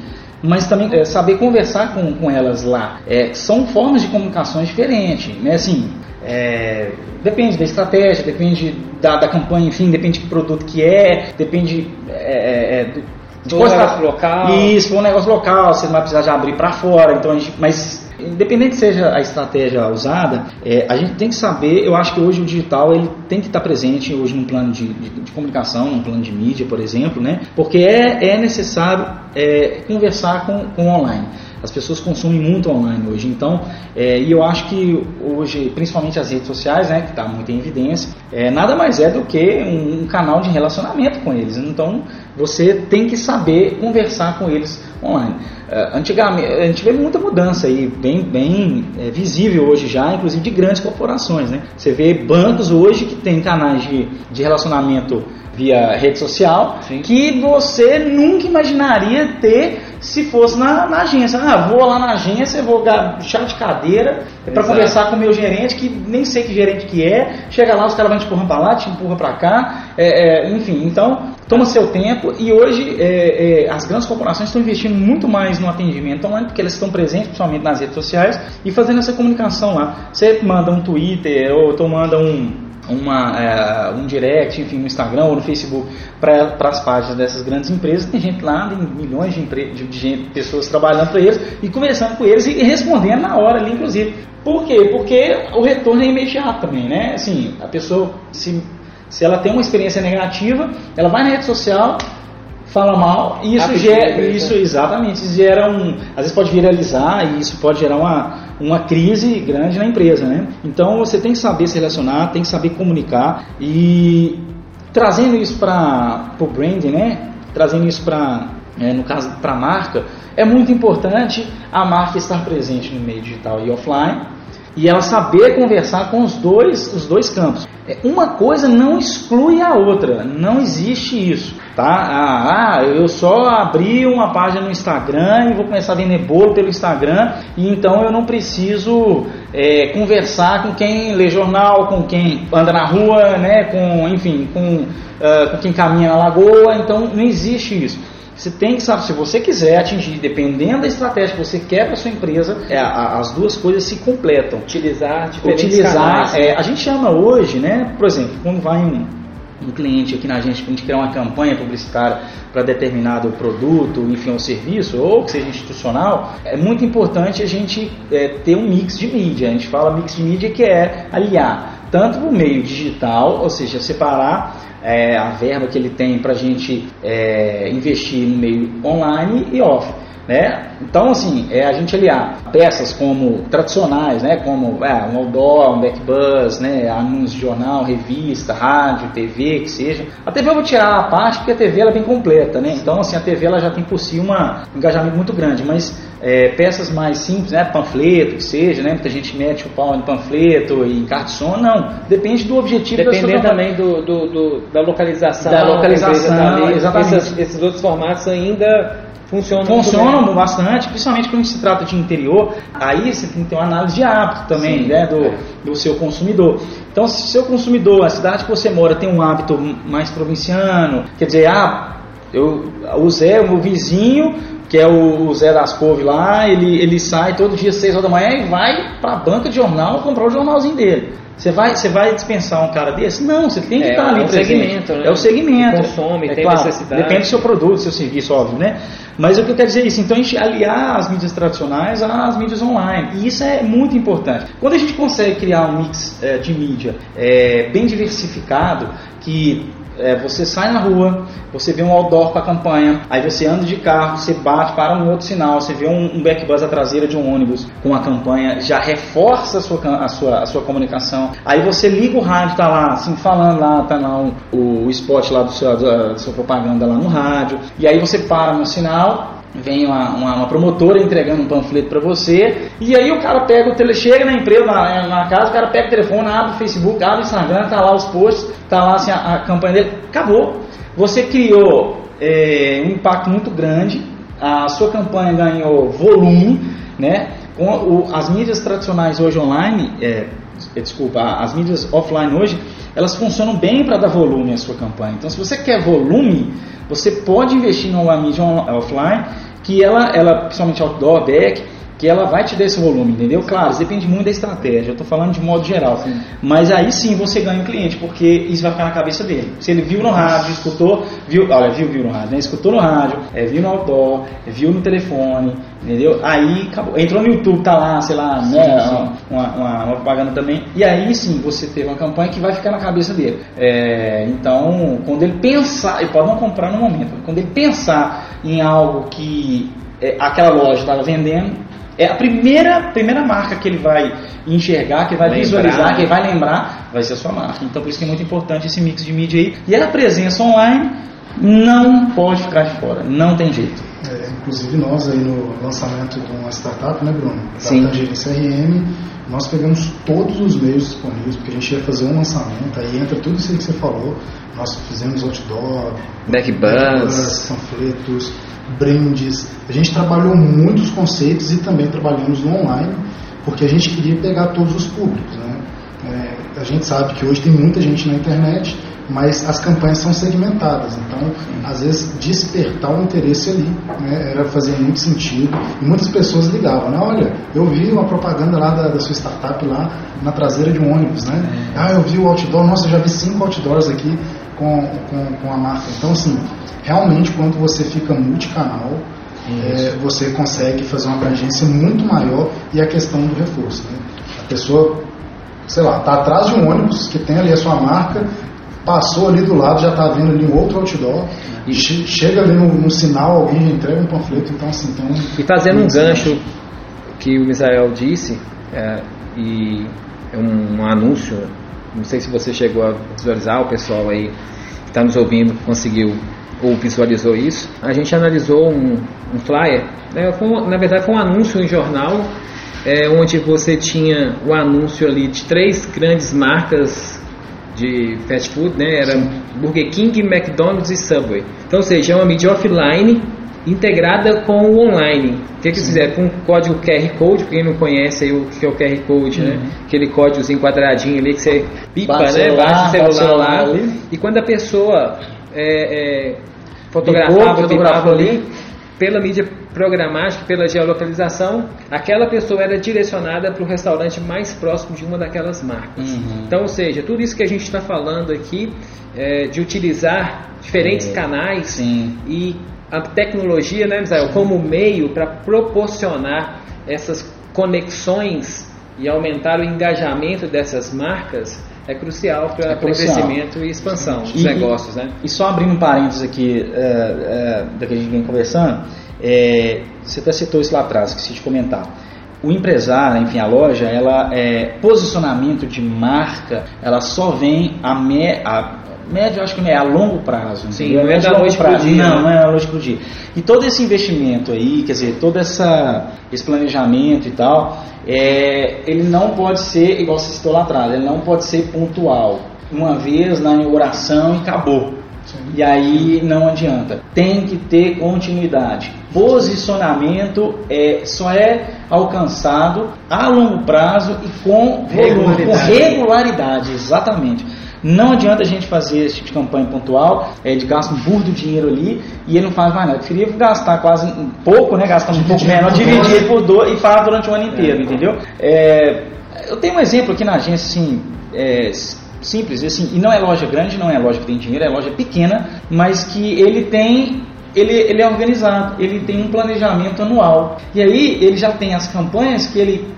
mas também é, saber conversar com, com elas lá. É, são formas de comunicação diferentes, né? Assim, é, depende da estratégia, depende da, da, campanha, enfim, depende do produto que é, depende é, é, é do, de um negócio local. Isso, for um negócio local, você não vai precisar de abrir para fora, então a gente, mas Independente seja a estratégia usada, é, a gente tem que saber, eu acho que hoje o digital ele tem que estar presente hoje num plano de, de, de comunicação, num plano de mídia, por exemplo, né? porque é, é necessário é, conversar com, com online. As pessoas consumem muito online hoje, então, é, e eu acho que hoje, principalmente as redes sociais, né, que está muito em evidência, é, nada mais é do que um, um, canal de relacionamento com eles. Então, você tem que saber conversar com eles online. É, antigamente, a gente vê muita mudança aí, bem, bem é, visível hoje já, inclusive de grandes corporações. Né? Você vê bancos hoje que têm canais de, de relacionamento via rede social Sim. que você nunca imaginaria ter se fosse na, na, agência. Ah, vou lá na agência, vou chá de cadeira para conversar com o meu gerente, que nem sei que gerente que é. Chega lá, os caras vão te empurrar para lá, te empurra para cá. É, é, enfim, então toma seu tempo. E hoje é, é, as grandes corporações estão investindo muito mais no atendimento online, porque elas estão presentes, principalmente nas redes sociais, e fazendo essa comunicação lá. Você manda um Twitter ou tu manda um uma, é, um direct, enfim, no Instagram ou no Facebook para as páginas dessas grandes empresas, tem gente lá, tem milhões de, de, de gente, pessoas trabalhando para eles e conversando com eles e, respondendo na hora ali, inclusive. Por quê? Porque o retorno é imediato também, né? Assim, a pessoa, se, se ela tem uma experiência negativa, ela vai na rede social, fala mal e isso gera, isso exatamente, isso gera um, às vezes pode viralizar e isso pode gerar uma uma crise grande na empresa, né? Então você tem que saber se relacionar, tem que saber comunicar e trazendo isso para o branding, né? Trazendo isso para, é, no caso, para a marca, é muito importante a marca estar presente no meio digital e offline e ela saber conversar com os dois, os dois campos. É, uma coisa não exclui a outra, não existe isso, tá? Ah, ah, eu só abri uma página no Instagram e vou começar a vender bolo pelo Instagram e então eu não preciso é, conversar com quem lê jornal, com quem anda na rua, né? Com, enfim, com, uh, com quem caminha na lagoa, então não existe isso. Você tem que saber, se você quiser atingir, dependendo da estratégia que você quer para sua empresa, é, a, as duas coisas se completam. Utilizar diferentes Utilizar, canais, né? é, a gente chama hoje, né, por exemplo, quando vai um, um cliente aqui na gente, a gente criar uma campanha publicitária para determinado produto, enfim, um serviço, ou que seja institucional, é muito importante a gente é, ter um mix de mídia. A gente fala mix de mídia que é aliar tanto o meio digital, ou seja, separar é, a verba que ele tem para a gente é, investir no meio online e off. Né? Então, assim, é a gente aliar peças como tradicionais, né? como é, um outdoor, um backbuzz, né? anúncios de jornal, revista, rádio, TV, que seja. A TV eu vou tirar a parte porque a TV ela é bem completa, né? então assim, a TV ela já tem por si uma, um engajamento muito grande, mas é, peças mais simples, né? panfleto, que seja, né? muita gente mete o pau em panfleto e em cartão, não, depende do objetivo Dependendo também do, do, do, da localização. Da localização, exatamente. Esses, esses outros formatos ainda Funcionam, Funcionam bastante, principalmente quando se trata de interior. Aí você tem que ter uma análise de hábito também Sim, né, do, é. do seu consumidor. Então, se o seu consumidor, a cidade que você mora, tem um hábito mais provinciano, quer dizer, ah, eu, o Zé, o meu vizinho, que é o, Zé das Couve lá, ele, ele sai todo dia às 6 horas da manhã e vai para a banca de jornal comprar o jornalzinho dele. Você vai, você vai dispensar um cara desse? Não, você tem que é, estar ali é o segmento, né? É o segmento. consome, é, tem claro, necessidade. Depende do seu produto, do seu serviço, óbvio, né? Mas o que eu quero dizer é isso. Então a gente aliar as mídias tradicionais às mídias online. E isso é muito importante. Quando a gente consegue criar um mix é, de mídia é, bem diversificado, que é, você sai na rua, você vê um outdoor com a campanha, aí você anda de carro, você bate, para um outro sinal, você vê um, um backbuzz à traseira de um ônibus com a campanha, já reforça a sua, a sua, a sua comunicação. Aí você liga o rádio, tá lá, assim, falando lá, tá lá o, o spot lá do seu, da sua propaganda lá no rádio. E aí você para no sinal, vem uma, uma, uma, promotora entregando um panfleto para você, e aí o cara pega o telefone, chega na empresa, na, na, casa, o cara pega o telefone, abre o Facebook, abre o Instagram, tá lá os posts, tá lá assim, a, a campanha dele, acabou. Você criou é, um impacto muito grande, a sua campanha ganhou volume, né? Com o, as mídias tradicionais hoje online, é, desculpa, as mídias offline hoje, elas funcionam bem para dar volume à sua campanha. Então, se você quer volume, você pode investir numa mídia offline que ela, ela principalmente outdoor, back, que ela vai te dar esse volume, entendeu? Claro, isso depende muito da estratégia, eu estou falando de modo geral. Sim. Mas aí sim você ganha o um cliente, porque isso vai ficar na cabeça dele. Se ele viu no rádio, escutou, viu, olha, viu, viu no rádio, né? escutou no rádio, é, viu no outdoor, é, viu no telefone, entendeu? Aí acabou. entrou no YouTube, tá lá, sei lá, sim, né? Sim. Uma, uma, uma, propaganda também. E aí sim você teve uma campanha que vai ficar na cabeça dele. É, então, quando ele pensar, ele pode não comprar no momento, quando ele pensar em algo que é, aquela loja estava vendendo, é a primeira, primeira marca que ele vai enxergar, que vai lembrar. visualizar, que vai lembrar, vai ser a sua marca. Então por isso que é muito importante esse mix de mídia aí. E a presença online não pode ficar de fora, não tem jeito. É, inclusive nós aí no lançamento de uma startup, né Bruno? Da Sim. CRM, nós pegamos todos os meios disponíveis, porque a gente ia fazer um lançamento, aí entra tudo isso aí que você falou. Nós fizemos outdoor, backbus, panfletos, brindes. A gente trabalhou muitos conceitos e também trabalhamos no online, porque a gente queria pegar todos os públicos. Né? A gente sabe que hoje tem muita gente na internet, mas as campanhas são segmentadas, então às vezes despertar o interesse ali né, era fazer muito sentido e muitas pessoas ligavam, né? Olha, eu vi uma propaganda lá da, da sua startup lá na traseira de um ônibus, né? É. Ah, eu vi o outdoor, nossa, eu já vi cinco outdoors aqui com, com, com a marca. Então assim, realmente quando você fica multicanal, é, você consegue fazer uma abrangência muito maior e a questão do reforço. Né? A pessoa, sei lá, está atrás de um ônibus que tem ali a sua marca, passou ali do lado, já está vendo ali um outro outdoor, e chega ali no, no, sinal, alguém entrega um panfleto, então assim, tem um, E fazendo um gancho que o Misael disse, é, e é um, um anúncio, não sei se você chegou a visualizar, o pessoal aí que está nos ouvindo conseguiu ou visualizou isso, a gente analisou um, um flyer, né, foi, na verdade foi um anúncio em jornal, é, onde você tinha o anúncio ali de três grandes marcas de fast food, né, era Burger King, McDonald's e Subway. Então, ou seja, é uma mídia offline integrada com o online. O que, que fizeram? Com o código QR Code, quem não conhece aí o que é o QR Code, né? uhum. né? Aquele códigozinho quadradinho ali que você pipa, baixa né? Baixa o celular, celular lá. E quando a pessoa é, é, fotografava, fotografava ali, pela mídia programática, pela geolocalização, aquela pessoa era direcionada para o restaurante mais próximo de uma daquelas marcas. Uhum. Então, ou seja, tudo isso que a gente está falando aqui, é, de utilizar diferentes é. canais Sim. e a tecnologia, né, Misael, como meio para proporcionar essas conexões e aumentar o engajamento dessas marcas, é crucial para é o crescimento e expansão dos e, negócios. Né? E só abrindo um parênteses aqui, é, é, da que a gente vem conversando, é, você até citou isso lá atrás, esqueci de comentar. O empresário, enfim, a loja, ela é posicionamento de marca, ela só vem a, me, a médio, acho que não é a longo prazo. Sim, não é da noite para dia. Não, não é a noite para dia. E todo esse investimento aí, quer dizer, todo essa, esse planejamento e tal, é, ele não pode ser, igual você citou lá atrás, ele não pode ser pontual. Uma vez na inauguração e acabou. Sim. E aí não adianta. Tem que ter continuidade. Posicionamento é, só é alcançado a longo prazo e com volume, com regularidade, exatamente. Não adianta a gente fazer esse tipo de campanha pontual, é, de gasto um burro dinheiro ali, e ele não faz mais nada. Eu preferia gastar quase um pouco, né? Gastar um pouco menor, dividir por dois e falar durante o ano inteiro, entendeu? É, eu tenho um exemplo aqui na agência, assim, é, simples, assim, e não é loja grande, não é loja que tem dinheiro, é loja pequena, mas que ele tem ele, ele é organizado, ele tem um planejamento anual. E aí ele já tem as campanhas que ele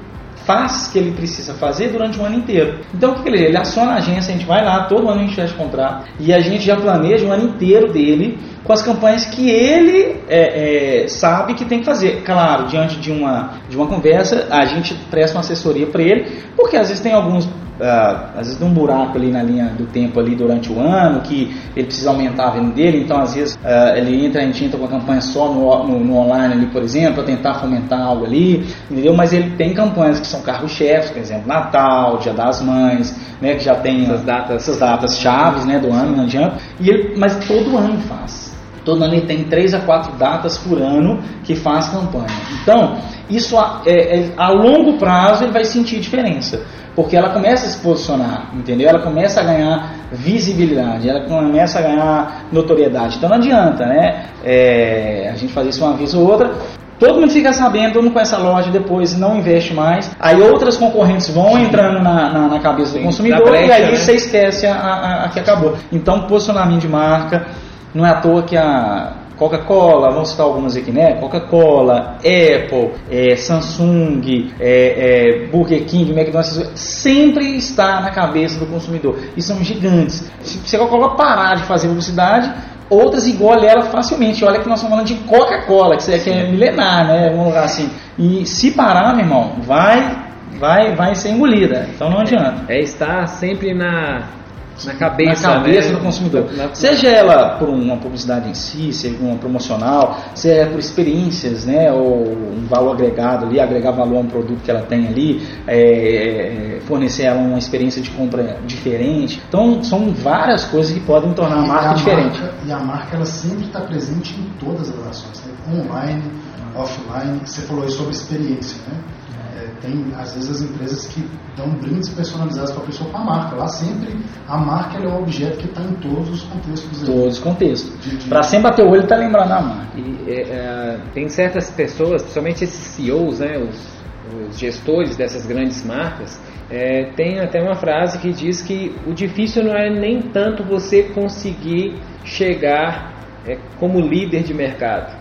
faz que ele precisa fazer durante o ano inteiro. Então o que ele, ele aciona a agência, a gente vai lá, todo ano a gente fecha contrato e a gente já planeja o ano inteiro dele com as campanhas que ele é, é, sabe que tem que fazer. Claro, diante de uma, de uma conversa, a gente presta uma assessoria para ele, porque às vezes tem alguns uh, às vezes tem um buraco ali na linha do tempo ali durante o ano, que ele precisa aumentar a venda dele, então às vezes uh, ele entra, a gente entra com a campanha só no, no, no online ali, por exemplo, para tentar fomentar algo ali, entendeu? Mas ele tem campanhas que são carro-chefes, por exemplo, Natal, Dia das Mães, né, que já tem essas datas, essas datas chaves né, do ano, não adianta, e ele, mas todo ano faz. Todo ano ele tem três a quatro datas por ano que faz campanha. Então, isso a, é, é, a longo prazo ele vai sentir diferença porque ela começa a se posicionar, entendeu? Ela começa a ganhar visibilidade, ela começa a ganhar notoriedade. Então não adianta, né? É, a gente fazer isso uma vez ou outra. Todo mundo fica sabendo, todo mundo conhece a loja, depois não investe mais. Aí outras concorrentes vão entrando na, na, na cabeça Sim, do consumidor brecha, e aí né? você esquece a, a, a que acabou. Então, posicionamento de marca, não é à toa que a Coca-Cola, vamos citar algumas aqui, né? Coca-Cola, Apple, é, Samsung, é, é, Burger King, McDonald's, sempre está na cabeça do consumidor. E são gigantes. Se a Coca-Cola parar de fazer publicidade, outras engolem ela facilmente. Olha que nós estamos falando de Coca-Cola, que, é, que é milenar, né? Vamos lá assim. E se parar, meu irmão, vai vai, vai ser engolida. Então não adianta. É estar sempre na, na cabeça, na cabeça né? do consumidor. Na, seja ela por uma publicidade em si, seja uma promocional, seja por experiências, né, ou um valor agregado ali, agregar valor a um produto que ela tem ali, é, é fornecer ela uma experiência de compra diferente. Então, são várias coisas que podem tornar a marca a diferente. Marca, e a marca ela sempre está presente em todas as ações, né? online, offline. Você falou aí sobre experiência, né? Tem às vezes as empresas que dão brindes personalizados para a pessoa com a marca. Lá sempre a marca é um objeto que está em todos os contextos. Todos os contextos. Para sempre bater o olho está lembrando a marca. E, é, é, tem certas pessoas, principalmente esses CEOs, né, os, os gestores dessas grandes marcas, é, tem até uma frase que diz que o difícil não é nem tanto você conseguir chegar é, como líder de mercado,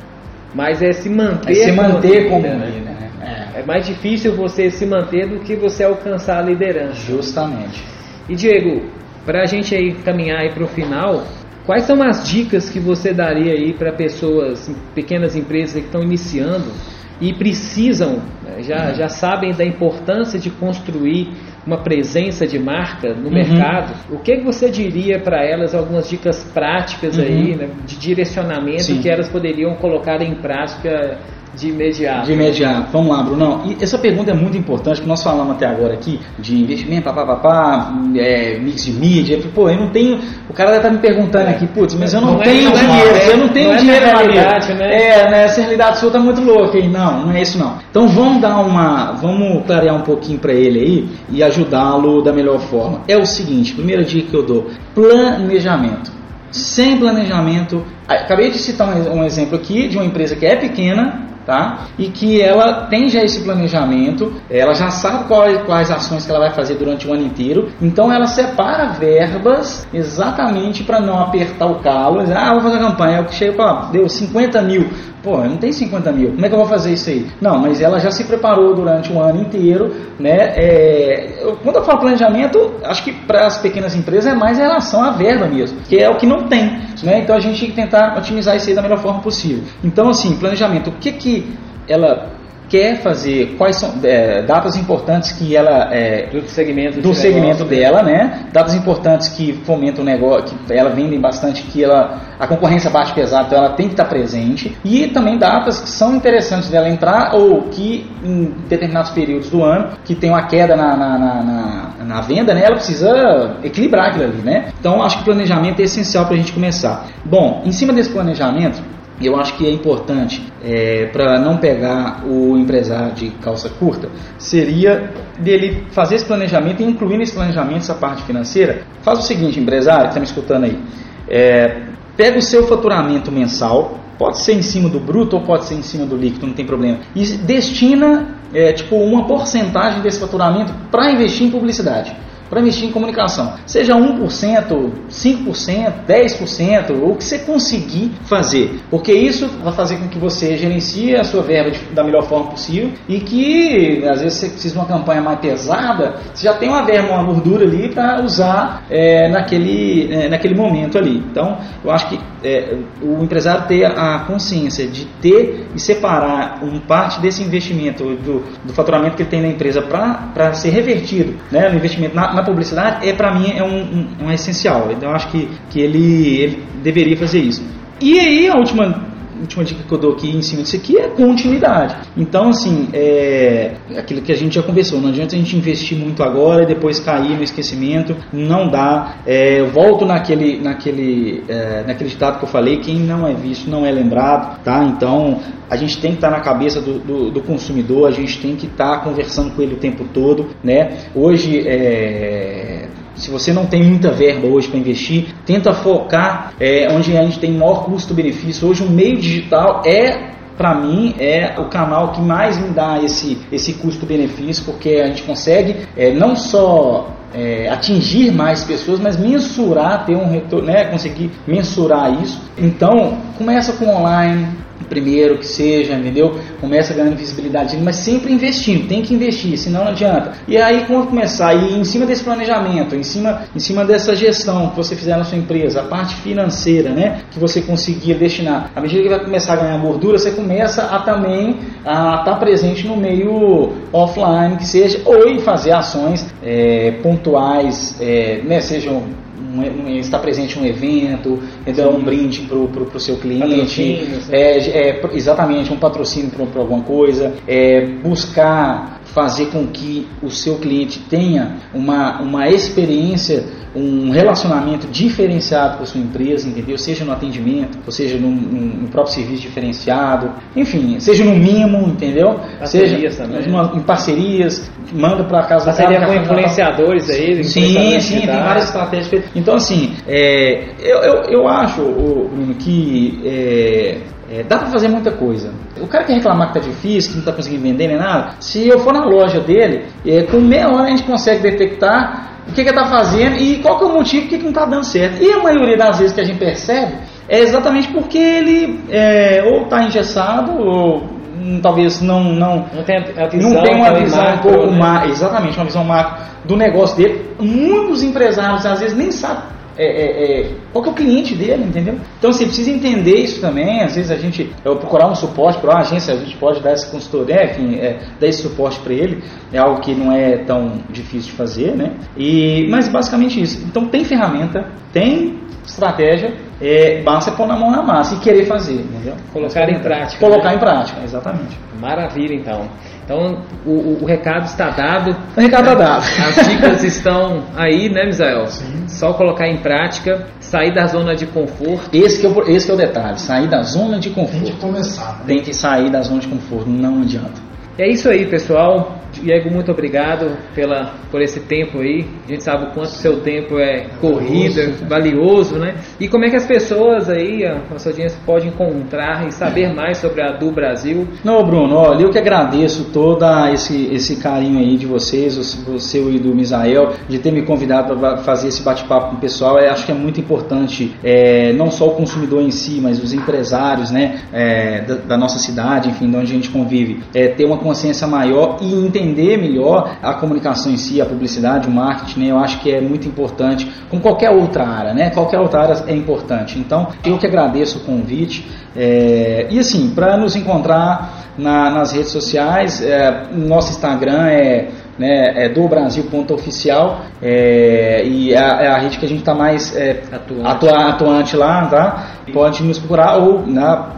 mas é se manter, é se manter como, líder, como líder. Né? É mais difícil você se manter do que você alcançar a liderança. Justamente. E Diego, para a gente aí caminhar aí para o final, quais são as dicas que você daria aí para pessoas, pequenas empresas que estão iniciando e precisam, né, já, já sabem da importância de construir uma presença de marca no uhum. mercado, o que você diria para elas, algumas dicas práticas uhum. aí, né, de direcionamento Sim. que elas poderiam colocar em prática de imediato. De imediato. Vamos lá, Brunão. E essa pergunta é muito importante, que nós falamos até agora aqui de investimento, papapá, é, mix de mídia. Pô, eu não tenho. O cara deve estar me perguntando aqui, putz, mas eu não, não é tenho é, dinheiro, é, eu não tenho não dinheiro, na realidade, né? É, né? Essa realidade sua tá muito louca. aí não, não é isso não. Então vamos dar uma. Vamos clarear um pouquinho para ele aí e ajudá-lo da melhor forma. É o seguinte, primeira dica que eu dou: planejamento. Sem planejamento, acabei de citar um exemplo aqui de uma empresa que é pequena, tá? E que ela tem já esse planejamento, ela já sabe quais, quais ações que ela vai fazer durante o ano inteiro, então ela separa verbas exatamente para não apertar o calo, ah, vou fazer a campanha, eu chego para deu 50 mil, Pô, não tenho 50 mil, como é que eu vou fazer isso aí? Não, mas ela já se preparou durante um ano inteiro, né? É, eu, quando eu falo planejamento, acho que para as pequenas empresas é mais em relação à verba mesmo, que é o que não tem, né? Então a gente tem que tentar otimizar isso aí da melhor forma possível. Então, assim, planejamento, o que que ela quer fazer quais são é, datas importantes que ela é, do segmento, do segmento negócio, dela, né? Datas importantes que fomentam o negócio, que ela vendem bastante, que ela a concorrência bate pesado, então ela tem que estar presente e também datas que são interessantes dela entrar ou que em determinados períodos do ano que tem uma queda na, na, na, na, na venda, né? Ela precisa equilibrar aquilo ali, né? Então acho que o planejamento é essencial para a gente começar. Bom, em cima desse planejamento eu acho que é importante, é, para não pegar o empresário de calça curta, seria dele fazer esse planejamento e incluir nesse planejamento essa parte financeira. Faz o seguinte, empresário que está me escutando aí, é, pega o seu faturamento mensal, pode ser em cima do bruto ou pode ser em cima do líquido, não tem problema, e destina é, tipo uma porcentagem desse faturamento para investir em publicidade para investir em comunicação. Seja 1%, 5%, 10%, ou o que você conseguir fazer. Porque isso vai fazer com que você gerencie a sua verba de, da melhor forma possível e que, às vezes, você precisa de uma campanha mais pesada, você já tem uma verba, uma gordura ali para usar é, naquele, é, naquele momento ali. Então, eu acho que é, o empresário ter a consciência de ter e separar um parte desse investimento, do, do faturamento que ele tem na empresa para ser revertido né, no investimento na, na publicidade, é para mim é um, um, um, essencial. Então eu acho que, que ele, ele deveria fazer isso. E aí a última última dica que eu dou aqui em cima disso aqui é continuidade. Então, assim, é aquilo que a gente já conversou, não adianta a gente investir muito agora e depois cair no esquecimento, não dá. É, eu volto naquele, naquele, é, naquele ditado que eu falei, quem não é visto não é lembrado, tá? Então, a gente tem que estar na cabeça do, do, do consumidor, a gente tem que estar conversando com ele o tempo todo, né? Hoje, é, se você não tem muita verba hoje para investir, tenta focar é, onde a gente tem maior custo-benefício. Hoje o meio digital é para mim é o canal que mais me dá esse, esse custo-benefício, porque a gente consegue é, não só é, atingir mais pessoas, mas mensurar, ter um retorno, né, conseguir mensurar isso. Então, começa com online, primeiro que seja, entendeu? Começa ganhando visibilidade, mas sempre investindo, tem que investir, senão não adianta. E aí quando começar, e em cima desse planejamento, em cima, em cima dessa gestão que você fizer na sua empresa, a parte financeira, né, que você conseguir destinar, à medida que vai começar a ganhar gordura, você começa a também a estar tá presente no meio offline, que seja, ou em fazer ações é, pontuais, é, né, sejam um, um, estar presente em um evento, dar um brinde para o seu cliente, é, é, exatamente um patrocínio para alguma coisa, é, buscar fazer com que o seu cliente tenha uma, uma experiência um relacionamento diferenciado com a sua empresa, entendeu? Seja no atendimento, ou seja no, no próprio serviço diferenciado, enfim, seja no mínimo, entendeu? Parcerias seja também. Numa, em parcerias, manda para casa Parceria com influenciadores aí? Sim, sim, tem várias estratégias. Então, assim, é, eu, eu, eu acho, Bruno, que é, é, dá para fazer muita coisa. O cara que reclamar que tá difícil, que não está conseguindo vender nem nada, se eu for na loja dele, é, com meia hora a gente consegue detectar o que, que ele está fazendo e qual que é o motivo que, que não está dando certo. E a maioria das vezes que a gente percebe é exatamente porque ele é, ou está engessado ou hum, talvez não não não tem, visão, não tem uma visão macro, um pouco né? mais exatamente uma visão macro do negócio dele. Muitos empresários às vezes nem sabem é, é, é, qual que é o cliente dele, entendeu? Então você precisa entender isso também. Às vezes a gente eu procurar um suporte para uma agência, a gente pode dar essa consultoria, enfim, é, dar esse suporte para ele. É algo que não é tão difícil de fazer, né? E, mas basicamente isso. Então tem ferramenta, tem estratégia, é, basta pôr na mão na massa e querer fazer, entendeu? Colocar em prática. Colocar né? em prática, exatamente. Maravilha, então. Então, o, o, o recado está dado. O recado está dado. As dicas [laughs] estão aí, né, Misael? Sim. Só colocar em prática, sair da zona de conforto. Esse que é o, esse que é o detalhe, sair da zona de conforto. Tem que começar. Né? Tem que sair da zona de conforto, não adianta. É isso aí, pessoal. Diego, muito obrigado pela, por esse tempo aí. A gente sabe o quanto o seu tempo é corrida, valioso, né? E como é que as pessoas aí, a nossa audiência, pode encontrar e saber mais sobre a do Brasil? Não, Bruno, olha, eu que agradeço todo esse, esse carinho aí de vocês, você e do Misael, de ter me convidado para fazer esse bate-papo com o pessoal. Eu acho que é muito importante, é, não só o consumidor em si, mas os empresários, né, é, da, da, nossa cidade, enfim, de onde a gente convive, é, ter uma consciência maior e entender melhor a comunicação em si, a publicidade, o marketing, né? eu acho que é muito importante, como qualquer outra área, né? Qualquer outra área é importante. Então, eu que agradeço o convite. É, e assim, para nos encontrar na, nas redes sociais, é, nosso Instagram é né, é do Brasil.oficial é, e é, é, a rede que a gente está mais é, atuante. Atua, atuante lá, tá? Pode nos procurar ou na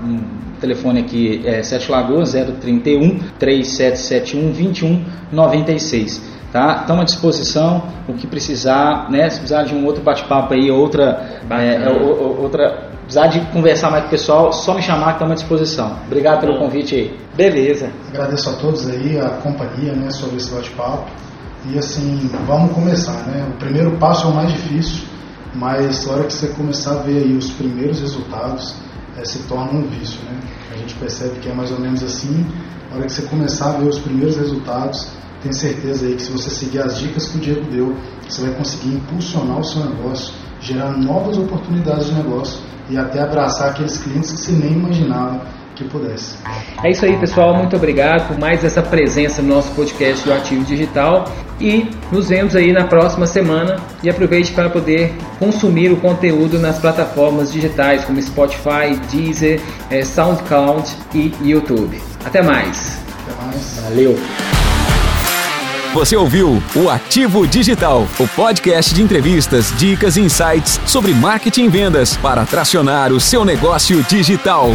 telefone aqui é 7 Lagoas 031 3771 2196. Tá? Estamos à disposição, o que precisar, né? Se precisar de um outro bate-papo aí, outra, é, é outra, precisar de conversar mais com o pessoal, só me chamar que estamos à disposição. Obrigado pelo convite aí. Beleza. Agradeço a todos aí a companhia, né, sobre esse bate-papo. E assim, vamos começar, né? O primeiro passo é o mais difícil, mas na hora que você começar a ver aí os primeiros resultados, é, se torna um vício, né? A gente percebe que é mais ou menos assim. Na hora que você começar a ver os primeiros resultados, tenho certeza aí que se você seguir as dicas que o Diego deu, você vai conseguir impulsionar o seu negócio, gerar novas oportunidades de negócio e até abraçar aqueles clientes que você nem imaginava que pudesse. É isso aí, pessoal. Muito obrigado por mais essa presença no nosso podcast do Ativo Digital. E nos vemos aí na próxima semana. E aproveite para poder consumir o conteúdo nas plataformas digitais como Spotify, Deezer, eh, SoundCloud e YouTube. Até mais. Até mais. Valeu. Você ouviu o Ativo Digital, o podcast de entrevistas, dicas e insights sobre marketing e vendas para tracionar o seu negócio digital.